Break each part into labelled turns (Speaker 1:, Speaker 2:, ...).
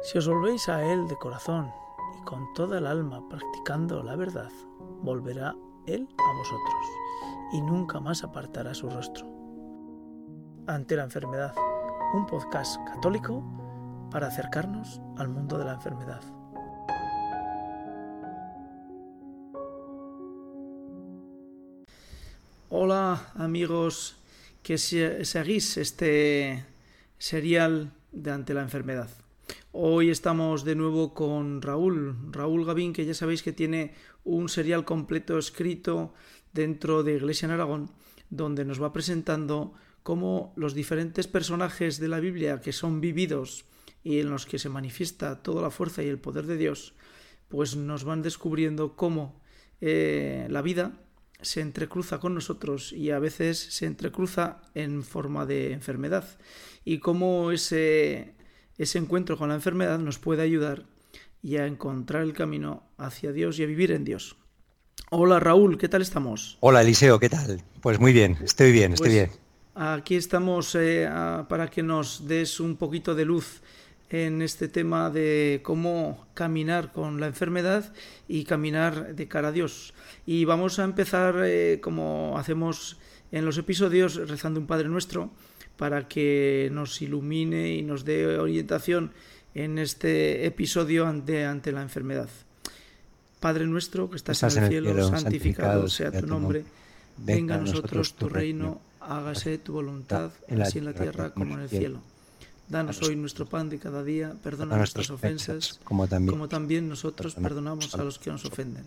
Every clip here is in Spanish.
Speaker 1: Si os volvéis a Él de corazón y con toda el alma practicando la verdad, volverá Él a vosotros y nunca más apartará su rostro. Ante la enfermedad, un podcast católico para acercarnos al mundo de la enfermedad. Hola amigos que seguís este serial de ante la enfermedad. Hoy estamos de nuevo con Raúl, Raúl Gavín, que ya sabéis que tiene un serial completo escrito dentro de Iglesia en Aragón, donde nos va presentando cómo los diferentes personajes de la Biblia que son vividos y en los que se manifiesta toda la fuerza y el poder de Dios, pues nos van descubriendo cómo eh, la vida se entrecruza con nosotros y a veces se entrecruza en forma de enfermedad. Y cómo ese, ese encuentro con la enfermedad nos puede ayudar y a encontrar el camino hacia Dios y a vivir en Dios. Hola Raúl, ¿qué tal estamos?
Speaker 2: Hola Eliseo, ¿qué tal? Pues muy bien, estoy bien, estoy
Speaker 1: Pues
Speaker 2: bien.
Speaker 1: Aquí estamos eh, a- para que nos des un poquito de luz en este tema de cómo caminar con la enfermedad y caminar de cara a Dios. Y vamos a empezar eh, como hacemos en los episodios rezando un Padre Nuestro para que nos ilumine y nos dé orientación en este episodio ante, ante la enfermedad. Padre nuestro que estás, en el cielo, santificado, sea tu nombre. Venga a nosotros tu reino, hágase tu voluntad, así en la tierra como en el cielo. Danos hoy nuestro pan de cada día, perdona nuestras ofensas,
Speaker 2: como también,
Speaker 1: como también nosotros perdonamos a los que nos ofenden.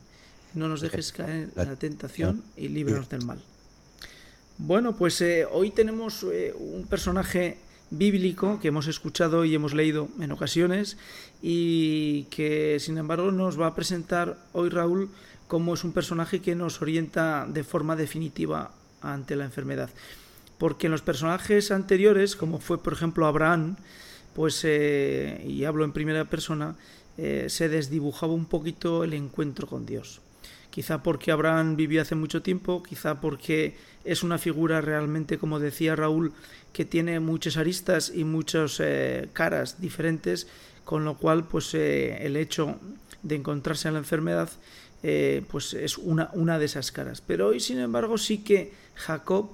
Speaker 1: No nos dejes caer en la tentación y líbranos del mal. Bueno, pues eh, hoy tenemos eh, un personaje bíblico que hemos escuchado y hemos leído en ocasiones y que sin embargo nos va a presentar hoy Raúl como es un personaje que nos orienta de forma definitiva ante la enfermedad. Porque en los personajes anteriores, como fue por ejemplo Abraham, pues, eh, y hablo en primera persona, eh, se desdibujaba un poquito el encuentro con Dios. Quizá porque Abraham vivió hace mucho tiempo, quizá porque es una figura realmente, como decía Raúl, que tiene muchas aristas y muchas eh, caras diferentes, con lo cual pues eh, el hecho de encontrarse en la enfermedad eh, pues es una, una de esas caras. Pero hoy, sin embargo, sí que Jacob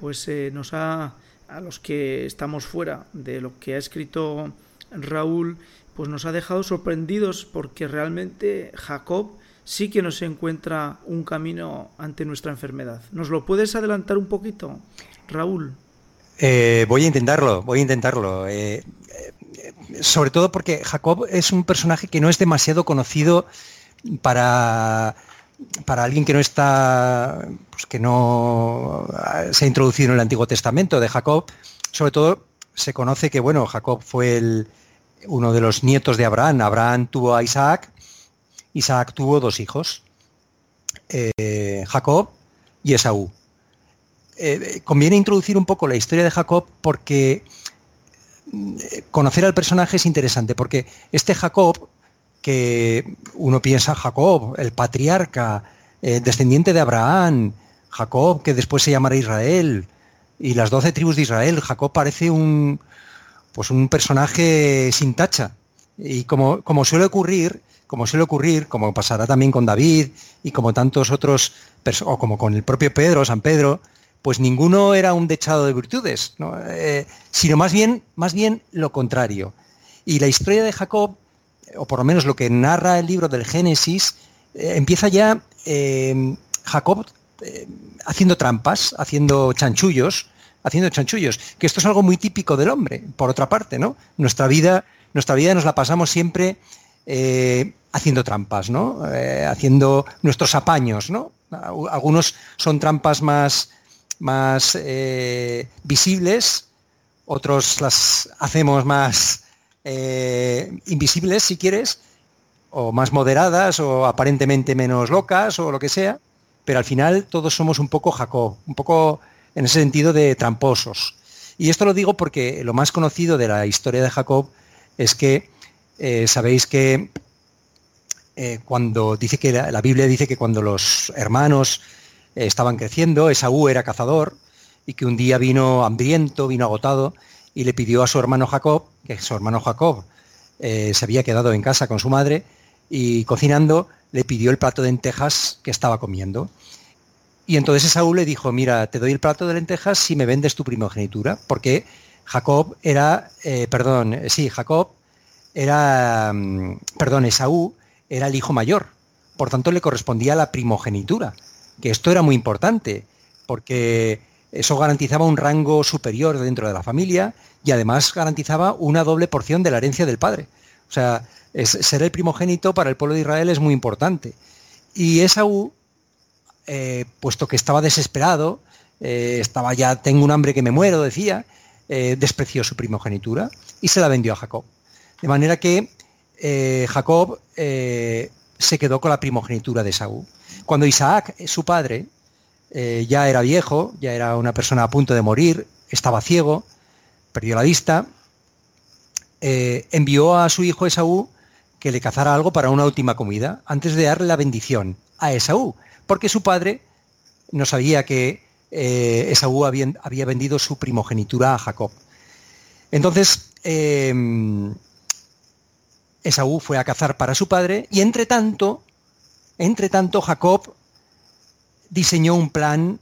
Speaker 1: pues nos ha, a los que estamos fuera de lo que ha escrito Raúl, pues nos ha dejado sorprendidos porque realmente Jacob sí que nos encuentra un camino ante nuestra enfermedad. ¿Nos lo puedes adelantar un poquito, Raúl?
Speaker 2: Eh, voy a intentarlo, voy a intentarlo. Eh, eh, sobre todo porque Jacob es un personaje que no es demasiado conocido para, para alguien que no está, pues que no se ha introducido en el Antiguo Testamento de Jacob. Sobre todo se conoce que bueno, Jacob fue el, uno de los nietos de Abraham. Abraham tuvo a Isaac. Isaac tuvo dos hijos, eh, Jacob y Esaú. Eh, conviene introducir un poco la historia de Jacob porque eh, conocer al personaje es interesante, porque este Jacob, que uno piensa Jacob, el patriarca, descendiente de Abraham, Jacob, que después se llamará Israel, y las doce tribus de Israel, Jacob parece un, pues un personaje sin tacha. Y como, suele ocurrir, como suele ocurrir, como pasará también con David y como tantos otros, o como con el propio Pedro, San Pedro, pues ninguno era un dechado de virtudes, ¿no? Eh, sino más bien, más bien lo contrario. Y la historia de Jacob, o por lo menos lo que narra el libro del Génesis, eh, empieza ya eh, Jacob eh, haciendo trampas, haciendo chanchullos, haciendo chanchullos, que esto es algo muy típico del hombre, por otra parte, ¿no? Nuestra vida, nuestra vida nos la pasamos siempre eh, haciendo trampas, ¿no? Eh, haciendo nuestros apaños, ¿no? Algunos son trampas más, eh, visibles, otros las hacemos más invisibles, si quieres, o más moderadas, o aparentemente menos locas, o lo que sea, pero al final todos somos un poco Jacob, un poco en ese sentido de tramposos. Y esto lo digo porque lo más conocido de la historia de Jacob es que eh, sabéis que eh, cuando dice que la, Biblia dice que cuando los hermanos eh, estaban creciendo, Esaú era cazador y que un día vino hambriento, vino agotado y le pidió a su hermano Jacob, que su hermano Jacob se había quedado en casa con su madre y cocinando le pidió el plato de lentejas que estaba comiendo. Y entonces Esaú le dijo, mira, te doy el plato de lentejas si me vendes tu primogenitura, porque Jacob era, perdón, sí, Jacob era, mm, perdón, Esaú era el hijo mayor, por tanto le correspondía la primogenitura, que esto era muy importante, porque eso garantizaba un rango superior dentro de la familia y además garantizaba una doble porción de la herencia del padre. O sea, ser el primogénito para el pueblo de Israel es muy importante. Y Esaú, eh, puesto que estaba desesperado, eh, estaba ya, tengo un hambre que me muero, decía, eh, despreció su primogenitura y se la vendió a Jacob. De manera que Jacob se quedó con la primogenitura de Saúl. Cuando Isaac, su padre, eh, ya era viejo, ya era una persona a punto de morir, estaba ciego, perdió la vista, eh, envió a su hijo Esaú que le cazara algo para una última comida, antes de darle la bendición a Esaú, porque su padre no sabía que eh, Esaú había, vendido su primogenitura a Jacob. Entonces, Esaú fue a cazar para su padre y entre tanto, entre tanto Jacob diseñó un plan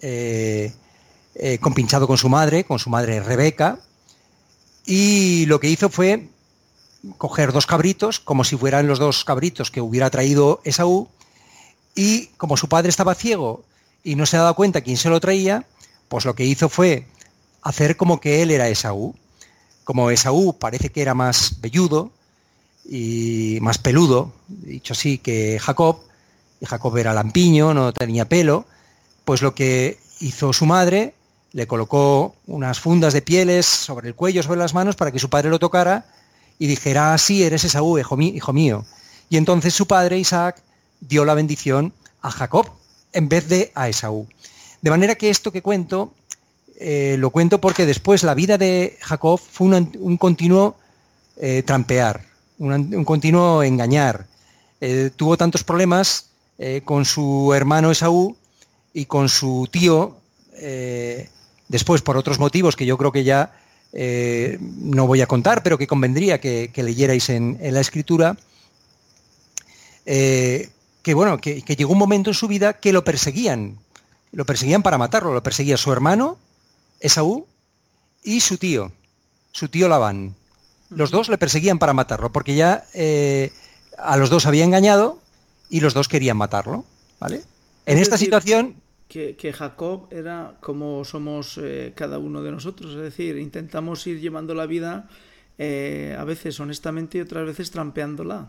Speaker 2: eh, eh, compinchado con su madre, con su madre Rebeca, y lo que hizo fue coger dos cabritos, como si fueran los dos cabritos que hubiera traído Esaú, y como su padre estaba ciego y no se ha dado cuenta quién se lo traía, pues lo que hizo fue hacer como que él era Esaú. Como Esaú parece que era más velludo, y más peludo, dicho así, que Jacob, y Jacob era lampiño, no tenía pelo, pues lo que hizo su madre, le colocó unas fundas de pieles sobre el cuello, sobre las manos, para que su padre lo tocara y dijera, ah, sí, eres Esaú, hijo mío. Y entonces su padre, Isaac, dio la bendición a Jacob en vez de a Esaú. De manera que esto que cuento, eh, lo cuento porque después la vida de Jacob fue un, continuo eh, trampear, un, continuo engañar. Eh, tuvo tantos problemas con su hermano Esaú y con su tío, después por otros motivos que yo creo que ya no voy a contar, pero que convendría que, leyerais en, la escritura, que bueno, que, que, llegó un momento en su vida que lo perseguían, lo perseguían para matarlo, lo perseguía su hermano, Esaú, y su tío, su tío Labán. Los dos le perseguían para matarlo, porque ya eh, a los dos había engañado y los dos querían matarlo. ¿vale? En esta situación...
Speaker 1: Que, Jacob era como somos eh, cada uno de nosotros, es decir, intentamos ir llevando la vida eh, a veces honestamente y otras veces trampeándola.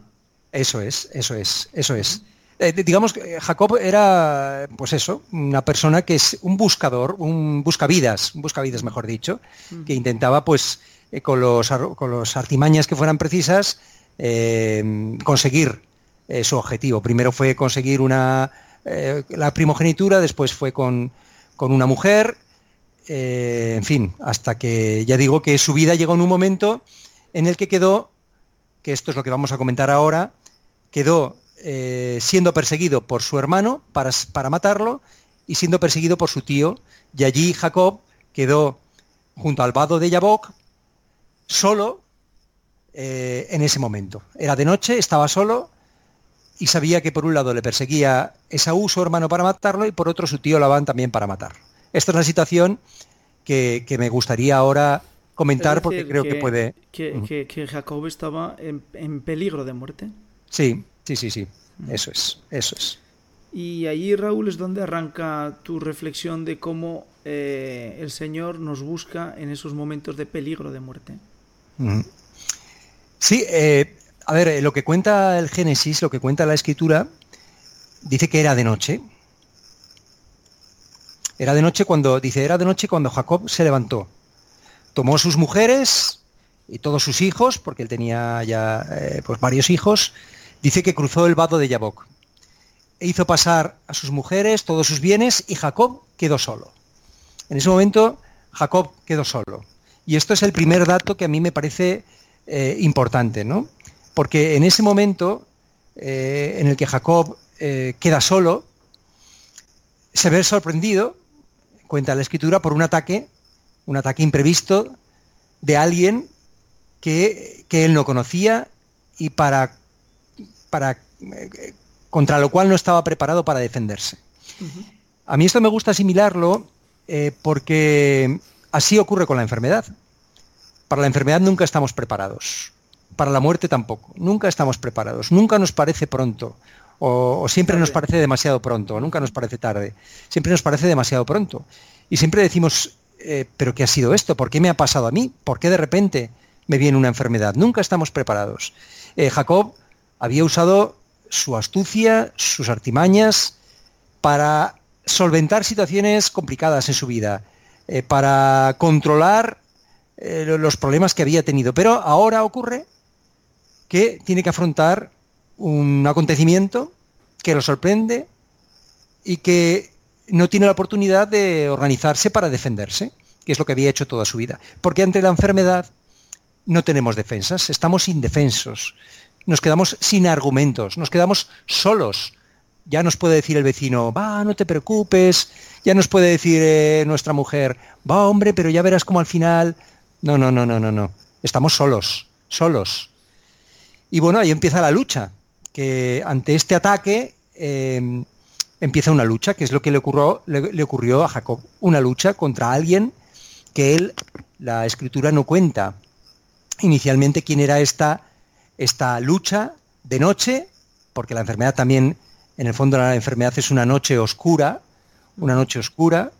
Speaker 2: Eso es, eso es, eso es. Digamos que Jacob era, pues eso, una persona que es un buscador, un buscavidas, un buscavidas mejor dicho, que intentaba pues eh, con, los, con los artimañas que fueran precisas, eh, conseguir eh, su objetivo. Primero fue conseguir una, la primogenitura, después fue con, con una mujer, en fin, hasta que ya digo que su vida llegó en un momento en el que quedó, que esto es lo que vamos a comentar ahora, quedó siendo perseguido por su hermano para, para matarlo y siendo perseguido por su tío, y allí Jacob quedó junto al vado de Yabok, solo eh, en ese momento. Era de noche, estaba solo y sabía que por un lado le perseguía Esaú, su hermano, para matarlo, y por otro su tío Labán también para matarlo. Esta es la situación que, me gustaría ahora comentar porque creo que, puede...
Speaker 1: Que, Jacob estaba en, peligro de muerte.
Speaker 2: Sí, sí, sí, sí. Eso es, eso es.
Speaker 1: Y allí, Raúl, es donde arranca tu reflexión de cómo eh, el Señor nos busca en esos momentos de peligro de muerte.
Speaker 2: Sí, eh, a ver, eh, lo que cuenta el Génesis, lo que cuenta la escritura, dice que era de noche. Era de noche cuando, dice, era de noche cuando Jacob se levantó. Tomó sus mujeres y todos sus hijos, porque él tenía ya eh, pues varios hijos, dice que cruzó el vado de Yabok. E hizo pasar a sus mujeres todos sus bienes y Jacob quedó solo. En ese momento Jacob quedó solo. Y esto es el primer dato que a mí me parece eh, importante, ¿no? Porque en ese momento eh, en el que Jacob eh, queda solo, se ve sorprendido, cuenta la escritura, por un ataque, un ataque imprevisto de alguien que, él no conocía y para, para, eh, contra lo cual no estaba preparado para defenderse. A mí esto me gusta asimilarlo eh, porque así ocurre con la enfermedad. Para la enfermedad nunca estamos preparados. Para la muerte tampoco. Nunca estamos preparados. Nunca nos parece pronto. O, siempre nos parece demasiado pronto. nunca nos parece tarde. Siempre nos parece demasiado pronto. Y siempre decimos, eh, ¿pero qué ha sido esto? ¿Por qué me ha pasado a mí? ¿Por qué de repente me viene una enfermedad? Nunca estamos preparados. Eh, Jacob había usado su astucia, sus artimañas, para solventar situaciones complicadas en su vida, eh, para controlar los problemas que había tenido. Pero ahora ocurre que tiene que afrontar un acontecimiento que lo sorprende y que no tiene la oportunidad de organizarse para defenderse que es lo que había hecho toda su vida. Porque ante la enfermedad no tenemos defensas, estamos indefensos, nos quedamos sin argumentos, nos quedamos solos. Ya nos puede decir el vecino, va, no te preocupes, ya nos puede decir eh, nuestra mujer, va, hombre, pero ya verás como al final... No, no, no, no, no, no. Estamos solos, solos. Y bueno, ahí empieza la lucha, que ante este ataque eh, empieza una lucha, que es lo que le ocurrió, le ocurrió a Jacob, una lucha contra alguien que él, la escritura no cuenta inicialmente quién era esta, esta lucha de noche, porque la enfermedad también, en el fondo la enfermedad es una noche oscura, una noche oscura,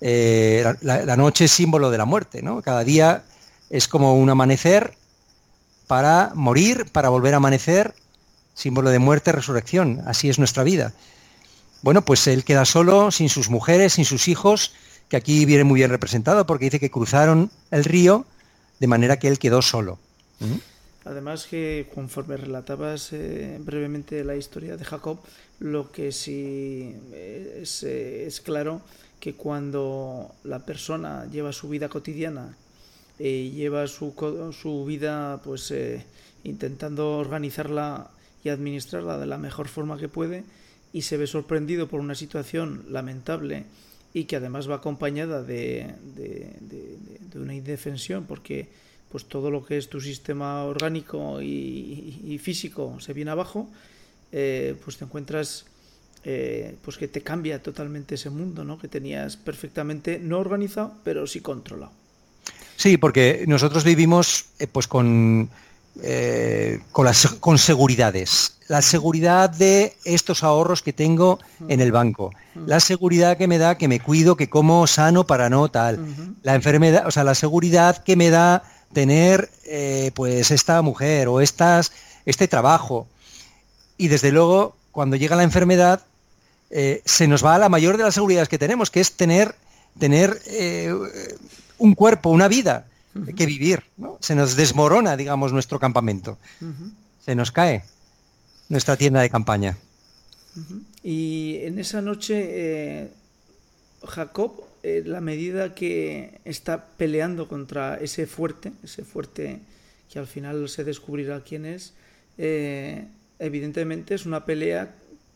Speaker 2: eh, la, noche es símbolo de la muerte, ¿no? Cada día es como un amanecer para morir, para volver a amanecer, símbolo de muerte, resurrección, así es nuestra vida. Bueno, pues él queda solo, sin sus mujeres, sin sus hijos, que aquí viene muy bien representado porque dice que cruzaron el río de manera que él quedó solo.
Speaker 1: Además que conforme relatabas eh, brevemente la historia de Jacob, lo que sí eh, es, claro que cuando la persona lleva su vida cotidiana y lleva su, su vida pues eh, intentando organizarla y administrarla de la mejor forma que puede y se ve sorprendido por una situación lamentable y que además va acompañada de, una indefensión porque pues todo lo que es tu sistema orgánico y, físico se viene abajo, eh, pues te encuentras eh, pues que te cambia totalmente ese mundo, ¿no? Que tenías perfectamente no organizado, pero sí controlado.
Speaker 2: Sí, porque nosotros vivimos eh, pues con eh, con, las, con seguridades. La seguridad de estos ahorros que tengo en el banco. La seguridad que me da que me cuido, que como sano para no tal. La enfermedad, o sea, la seguridad que me da tener eh, pues esta mujer o estas, este trabajo. Y desde luego, cuando llega la enfermedad, eh, se nos va a la mayor de las seguridades que tenemos, que es tener, tener un cuerpo, una vida que vivir. Se nos desmorona, digamos, nuestro campamento. Se nos cae nuestra tienda de campaña.
Speaker 1: Y en esa noche, eh, Jacob, eh, la medida que está peleando contra ese fuerte, ese fuerte que al final se descubrirá quién es, eh, evidentemente es una pelea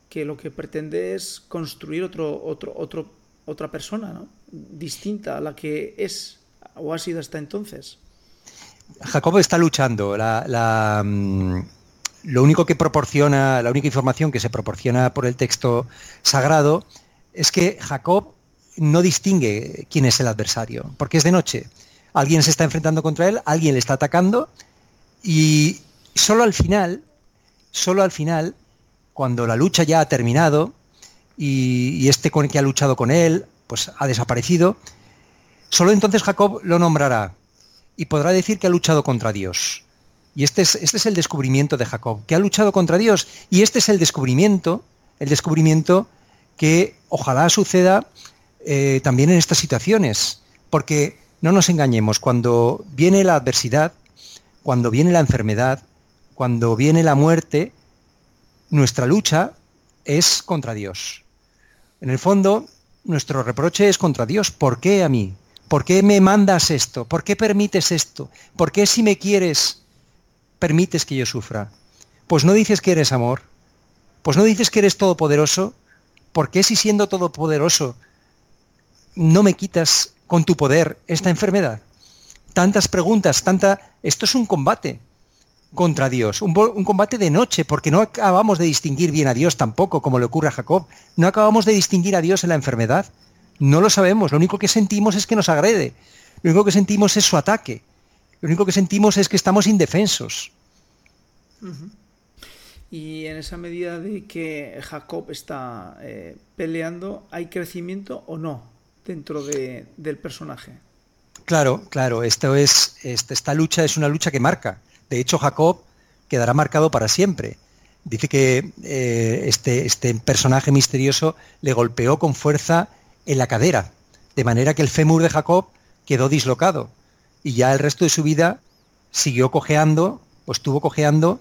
Speaker 1: que lo que pretende es construir otro, otro, otro, otra persona, ¿no? distinta a la que es o ha sido hasta entonces?
Speaker 2: Jacobo está luchando. Mm, lo único que proporciona, la única información que se proporciona por el texto sagrado es que Jacob no distingue quién es el adversario, porque es de noche. Alguien se está enfrentando contra él, alguien le está atacando y solo al final, solo al final, cuando la lucha ya ha terminado y, este con que ha luchado con él, pues ha desaparecido, Solo entonces Jacob lo nombrará y podrá decir que ha luchado contra Dios. Y este es, este es el descubrimiento de Jacob, que ha luchado contra Dios. Y este es el descubrimiento, el descubrimiento que ojalá suceda eh, también en estas situaciones. Porque no nos engañemos, cuando viene la adversidad, cuando viene la enfermedad, cuando viene la muerte, nuestra lucha es contra Dios. En el fondo, nuestro reproche es contra Dios. ¿Por qué a mí? ¿Por qué me mandas esto? ¿Por qué permites esto? ¿Por qué si me quieres permites que yo sufra? Pues no dices que eres amor. Pues no dices que eres todopoderoso. ¿Por qué si siendo todopoderoso no me quitas con tu poder esta enfermedad? tantas preguntas, tanta... Esto es un combate contra Dios, un, combate de noche, porque no acabamos de distinguir bien a Dios tampoco, como le ocurre a Jacob. No acabamos de distinguir a Dios en la enfermedad. No lo sabemos, lo único que sentimos es que nos agrede, lo único que sentimos es su ataque, lo único que sentimos es que estamos indefensos.
Speaker 1: Y en esa medida de que Jacob está eh, peleando, ¿hay crecimiento o no dentro de, del personaje?
Speaker 2: Claro, claro, esto es, este, esta lucha es una lucha que marca. De hecho, Jacob quedará marcado para siempre. Dice que eh, este, este personaje misterioso le golpeó con fuerza en la cadera, de manera que el fémur de Jacob quedó dislocado y ya el resto de su vida siguió cojeando, o estuvo cojeando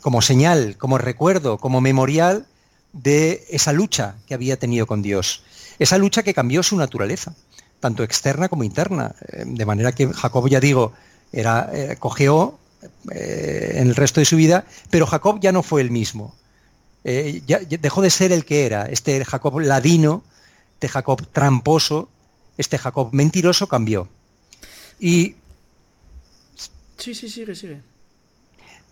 Speaker 2: como señal, como recuerdo, como memorial de esa lucha que había tenido con Dios. Esa lucha que cambió su naturaleza, tanto externa como interna. Eh, de manera que Jacob, ya digo, era, eh, cojeó eh, en el resto de su vida, pero Jacob ya no fue el mismo. ya, dejó de ser el que era, este Jacob ladino, este Jacob tramposo, este Jacob mentiroso cambió. Y...
Speaker 1: Sí, sí, sigue, sigue.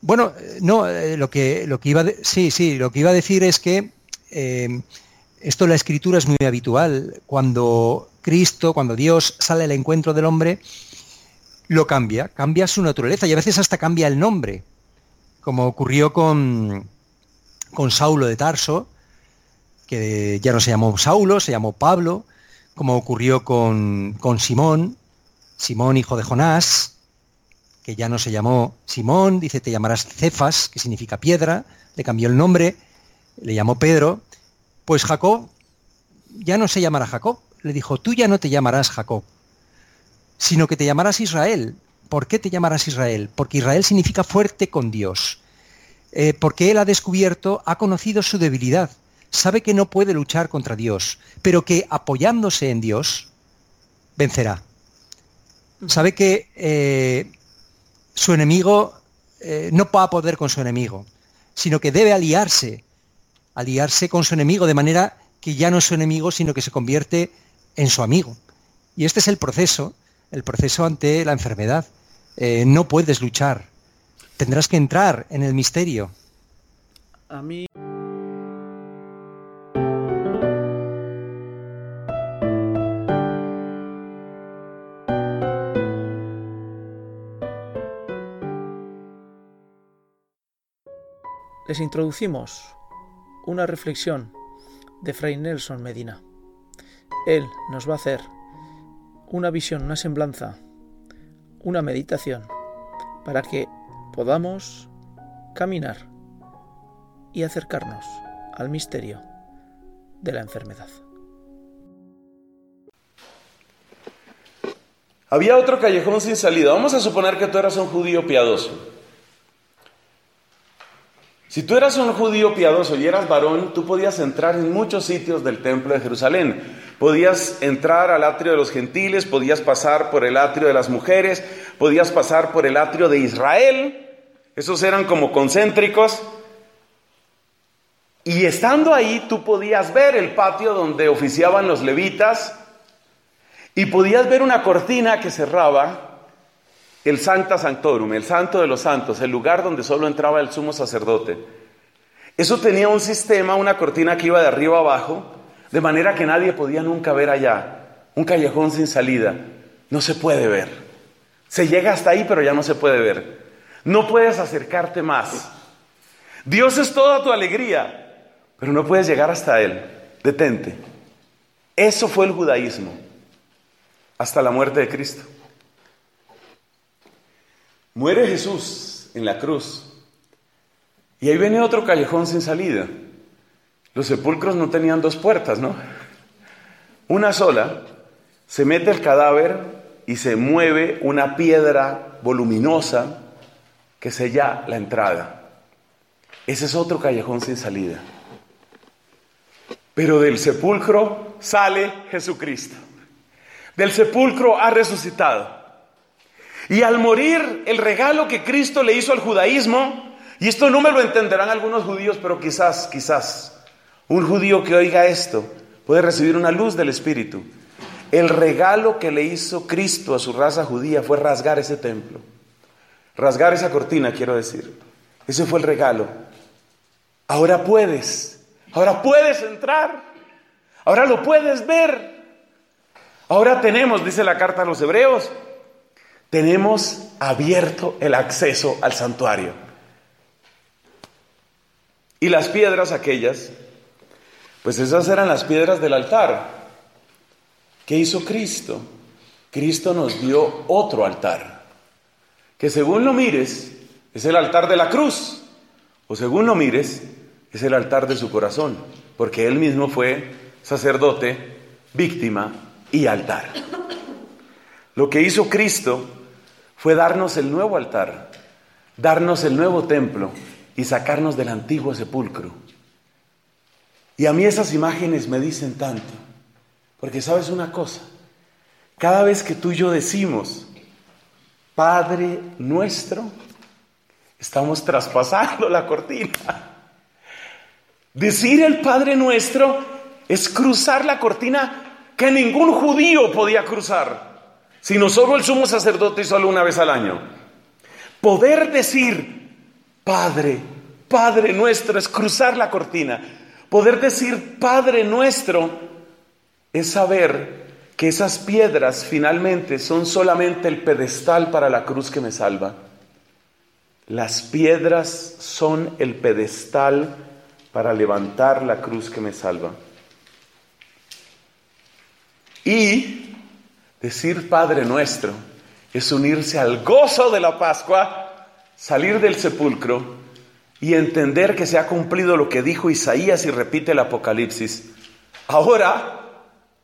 Speaker 2: Bueno, no, lo que, lo que iba sí, sí, lo que iba a decir es que esto en la escritura es muy habitual. Cuando Cristo, cuando Dios sale al encuentro del hombre, lo cambia, cambia su naturaleza y a veces hasta cambia el nombre, como ocurrió con, con Saulo de Tarso, que ya no se llamó Saulo, se llamó Pablo, como ocurrió con, con Simón, Simón hijo de Jonás, que ya no se llamó Simón, dice te llamarás Cefas, que significa piedra, le cambió el nombre, le llamó Pedro, pues Jacob ya no se llamará Jacob, le dijo, tú ya no te llamarás Jacob, sino que te llamarás Israel. ¿Por qué te llamarás Israel? Porque Israel significa fuerte con Dios, eh, porque él ha descubierto, ha conocido su debilidad, sabe que no puede luchar contra Dios, pero que apoyándose en Dios, vencerá. Sabe que eh, su enemigo eh, no va a poder con su enemigo, sino que debe aliarse, aliarse con su enemigo de manera que ya no es su enemigo, sino que se convierte en su amigo. Y este es el proceso, el proceso ante la enfermedad. Eh, no puedes luchar, tendrás que entrar en el misterio.
Speaker 1: A mí les introducimos una reflexión de Fray Nelson Medina. Él nos va a hacer una visión, una semblanza, una meditación para que podamos caminar y acercarnos al misterio de la enfermedad.
Speaker 3: Había otro callejón sin salida. Vamos a suponer que tú eras un judío piadoso. Si tú eras un judío piadoso y eras varón, tú podías entrar en muchos sitios del templo de Jerusalén. Podías entrar al atrio de los gentiles, podías pasar por el atrio de las mujeres, podías pasar por el atrio de Israel. Esos eran como concéntricos. Y estando ahí, tú podías ver el patio donde oficiaban los levitas y podías ver una cortina que cerraba el Sancta Sanctorum, el Santo de los Santos, el lugar donde solo entraba el sumo sacerdote. Eso tenía un sistema, una cortina que iba de arriba abajo, de manera que nadie podía nunca ver allá. Un callejón sin salida. No se puede ver. Se llega hasta ahí, pero ya no se puede ver. No puedes acercarte más. Dios es toda tu alegría, pero no puedes llegar hasta Él. Detente. Eso fue el judaísmo hasta la muerte de Cristo. Muere Jesús en la cruz. Y ahí viene otro callejón sin salida. Los sepulcros no tenían dos puertas, ¿no? Una sola, se mete el cadáver y se mueve una piedra voluminosa que sella la entrada. Ese es otro callejón sin salida. Pero del sepulcro sale Jesucristo. Del sepulcro ha resucitado. Y al morir, el regalo que Cristo le hizo al judaísmo, y esto no me lo entenderán algunos judíos, pero quizás, quizás, un judío que oiga esto puede recibir una luz del Espíritu. El regalo que le hizo Cristo a su raza judía fue rasgar ese templo. Rasgar esa cortina, quiero decir. Ese fue el regalo. Ahora puedes. Ahora puedes entrar. Ahora lo puedes ver. Ahora tenemos, dice la carta a los hebreos, tenemos abierto el acceso al santuario. Y las piedras aquellas, pues esas eran las piedras del altar. ¿Qué hizo Cristo? Cristo nos dio otro altar, que según lo mires es el altar de la cruz, o según lo mires es el altar de su corazón, porque él mismo fue sacerdote, víctima y altar. Lo que hizo Cristo fue darnos el nuevo altar, darnos el nuevo templo y sacarnos del antiguo sepulcro. Y a mí esas imágenes me dicen tanto, porque sabes una cosa, cada vez que tú y yo decimos, Padre nuestro, estamos traspasando la cortina. Decir el Padre nuestro es cruzar la cortina que ningún judío podía cruzar, sino solo el sumo sacerdote y solo una vez al año. Poder decir, Padre, Padre nuestro, es cruzar la cortina. Poder decir, Padre nuestro, es saber que esas piedras finalmente son solamente el pedestal para la cruz que me salva. Las piedras son el pedestal para levantar la cruz que me salva. Y decir Padre nuestro es unirse al gozo de la Pascua, salir del sepulcro y entender que se ha cumplido lo que dijo Isaías y repite el Apocalipsis. Ahora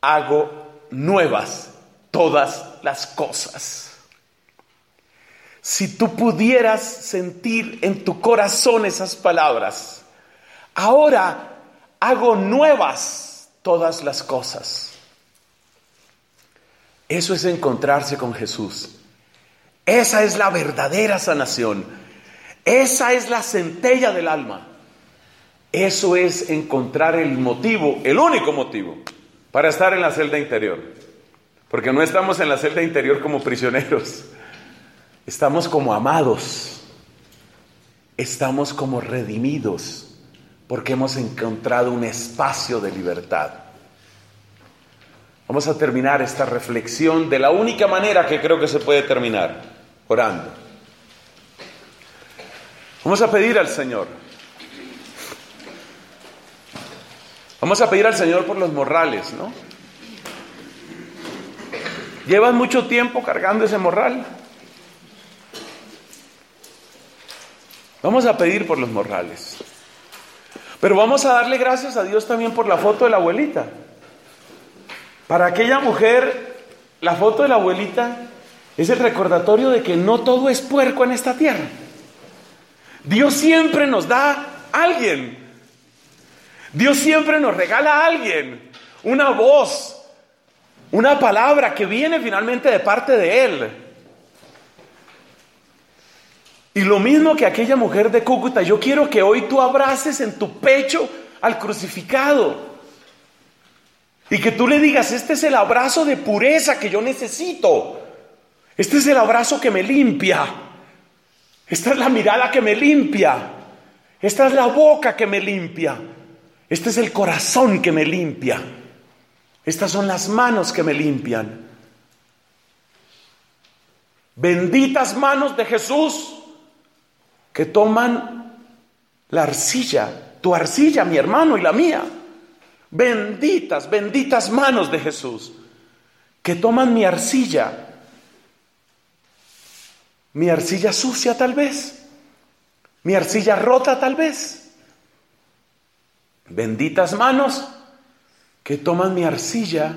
Speaker 3: hago nuevas todas las cosas. Si tú pudieras sentir en tu corazón esas palabras, ahora hago nuevas todas las cosas. Eso es encontrarse con Jesús. Esa es la verdadera sanación. Esa es la centella del alma. Eso es encontrar el motivo, el único motivo, para estar en la celda interior. Porque no estamos en la celda interior como prisioneros. Estamos como amados. Estamos como redimidos. Porque hemos encontrado un espacio de libertad. Vamos a terminar esta reflexión de la única manera que creo que se puede terminar, orando. Vamos a pedir al Señor. Vamos a pedir al Señor por los morrales, ¿no? ¿Llevas mucho tiempo cargando ese morral? Vamos a pedir por los morrales. Pero vamos a darle gracias a Dios también por la foto de la abuelita. Para aquella mujer, la foto de la abuelita es el recordatorio de que no todo es puerco en esta tierra. Dios siempre nos da a alguien. Dios siempre nos regala a alguien. Una voz, una palabra que viene finalmente de parte de Él. Y lo mismo que aquella mujer de Cúcuta, yo quiero que hoy tú abraces en tu pecho al crucificado. Y que tú le digas, este es el abrazo de pureza que yo necesito. Este es el abrazo que me limpia. Esta es la mirada que me limpia. Esta es la boca que me limpia. Este es el corazón que me limpia. Estas son las manos que me limpian. Benditas manos de Jesús que toman la arcilla, tu arcilla, mi hermano y la mía benditas, benditas manos de Jesús, que toman mi arcilla, mi arcilla sucia tal vez, mi arcilla rota tal vez. Benditas manos que toman mi arcilla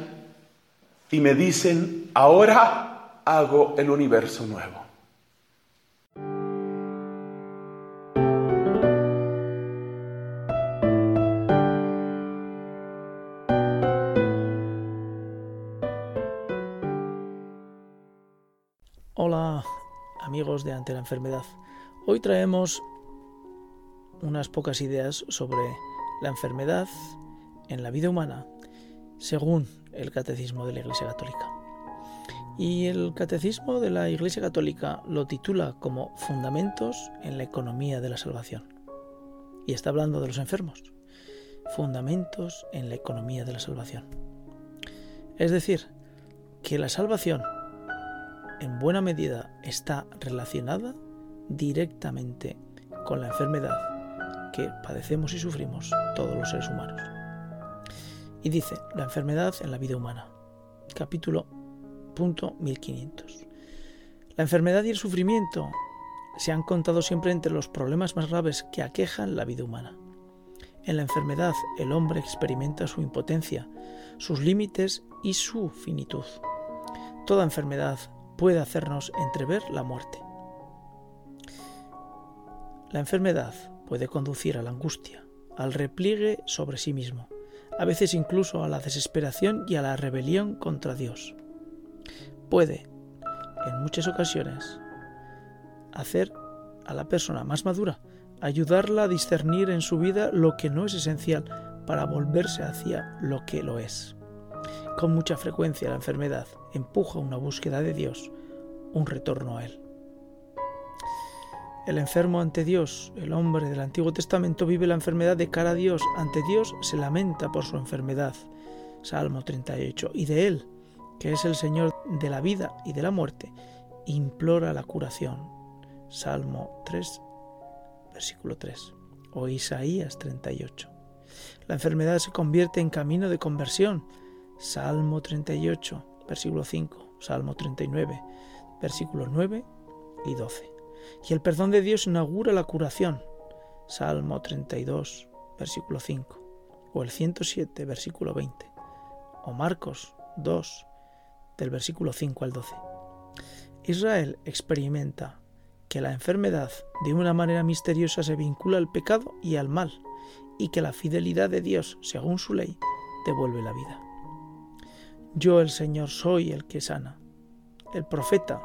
Speaker 3: y me dicen, ahora hago el universo nuevo.
Speaker 1: Amigos de Ante la Enfermedad. Hoy traemos unas pocas ideas sobre la enfermedad en la vida humana según el Catecismo de la Iglesia Católica. Y el Catecismo de la Iglesia Católica lo titula como Fundamentos en la Economía de la Salvación. Y está hablando de los enfermos. Fundamentos en la Economía de la Salvación. Es decir, que la salvación en buena medida está relacionada directamente con la enfermedad que padecemos y sufrimos todos los seres humanos. Y dice, la enfermedad en la vida humana. Capítulo punto 1500. La enfermedad y el sufrimiento se han contado siempre entre los problemas más graves que aquejan la vida humana. En la enfermedad el hombre experimenta su impotencia, sus límites y su finitud. Toda enfermedad puede hacernos entrever la muerte. La enfermedad puede conducir a la angustia, al repliegue sobre sí mismo, a veces incluso a la desesperación y a la rebelión contra Dios. Puede, en muchas ocasiones, hacer a la persona más madura, ayudarla a discernir en su vida lo que no es esencial para volverse hacia lo que lo es. Con mucha frecuencia la enfermedad empuja una búsqueda de Dios, un retorno a Él. El enfermo ante Dios, el hombre del Antiguo Testamento, vive la enfermedad de cara a Dios. Ante Dios se lamenta por su enfermedad. Salmo 38. Y de Él, que es el Señor de la vida y de la muerte, implora la curación. Salmo 3, versículo 3. O Isaías 38. La enfermedad se convierte en camino de conversión. Salmo 38, versículo 5. Salmo 39, versículos 9 y 12 y el perdón de Dios inaugura la curación. Salmo 32, versículo 5, o el 107, versículo 20, o Marcos 2, del versículo 5 al 12. Israel experimenta que la enfermedad de una manera misteriosa se vincula al pecado y al mal, y que la fidelidad de Dios, según su ley, devuelve la vida. Yo el Señor soy el que sana. El profeta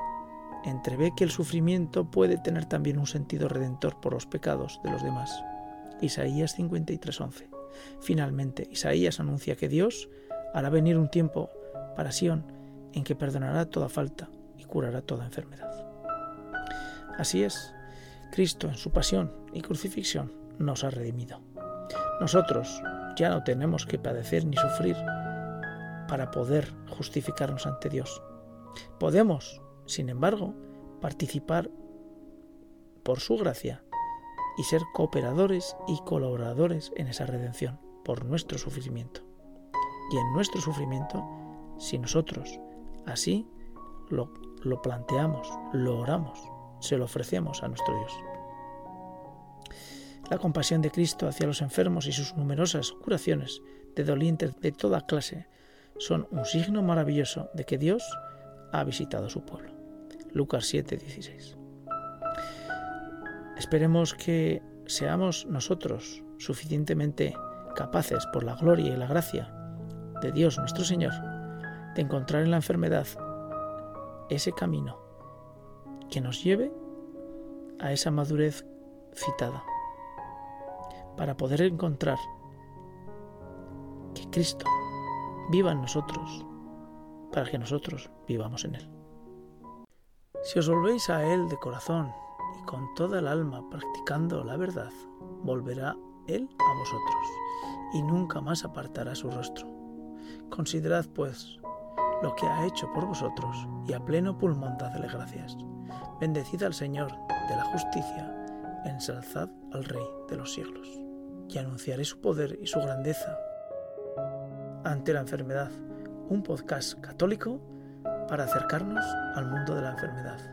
Speaker 1: entrevé que el sufrimiento puede tener también un sentido redentor por los pecados de los demás. Isaías 53:11. Finalmente, Isaías anuncia que Dios hará venir un tiempo para Sión en que perdonará toda falta y curará toda enfermedad. Así es, Cristo en su pasión y crucifixión nos ha redimido. Nosotros ya no tenemos que padecer ni sufrir para poder justificarnos ante Dios. Podemos sin embargo, participar por su gracia y ser cooperadores y colaboradores en esa redención por nuestro sufrimiento. Y en nuestro sufrimiento, si nosotros así lo, lo planteamos, lo oramos, se lo ofrecemos a nuestro Dios. La compasión de Cristo hacia los enfermos y sus numerosas curaciones de dolientes de toda clase son un signo maravilloso de que Dios ha visitado su pueblo. Lucas 7, 16. Esperemos que seamos nosotros suficientemente capaces, por la gloria y la gracia de Dios nuestro Señor, de encontrar en la enfermedad ese camino que nos lleve a esa madurez citada, para poder encontrar que Cristo viva en nosotros para que nosotros vivamos en Él. Si os volvéis a Él de corazón y con toda el alma practicando la verdad, volverá Él a vosotros y nunca más apartará su rostro. Considerad, pues, lo que ha hecho por vosotros y a pleno pulmón dadle gracias. Bendecid al Señor de la justicia, ensalzad al Rey de los siglos. Y anunciaré su poder y su grandeza ante la enfermedad un podcast católico para acercarnos al mundo de la enfermedad.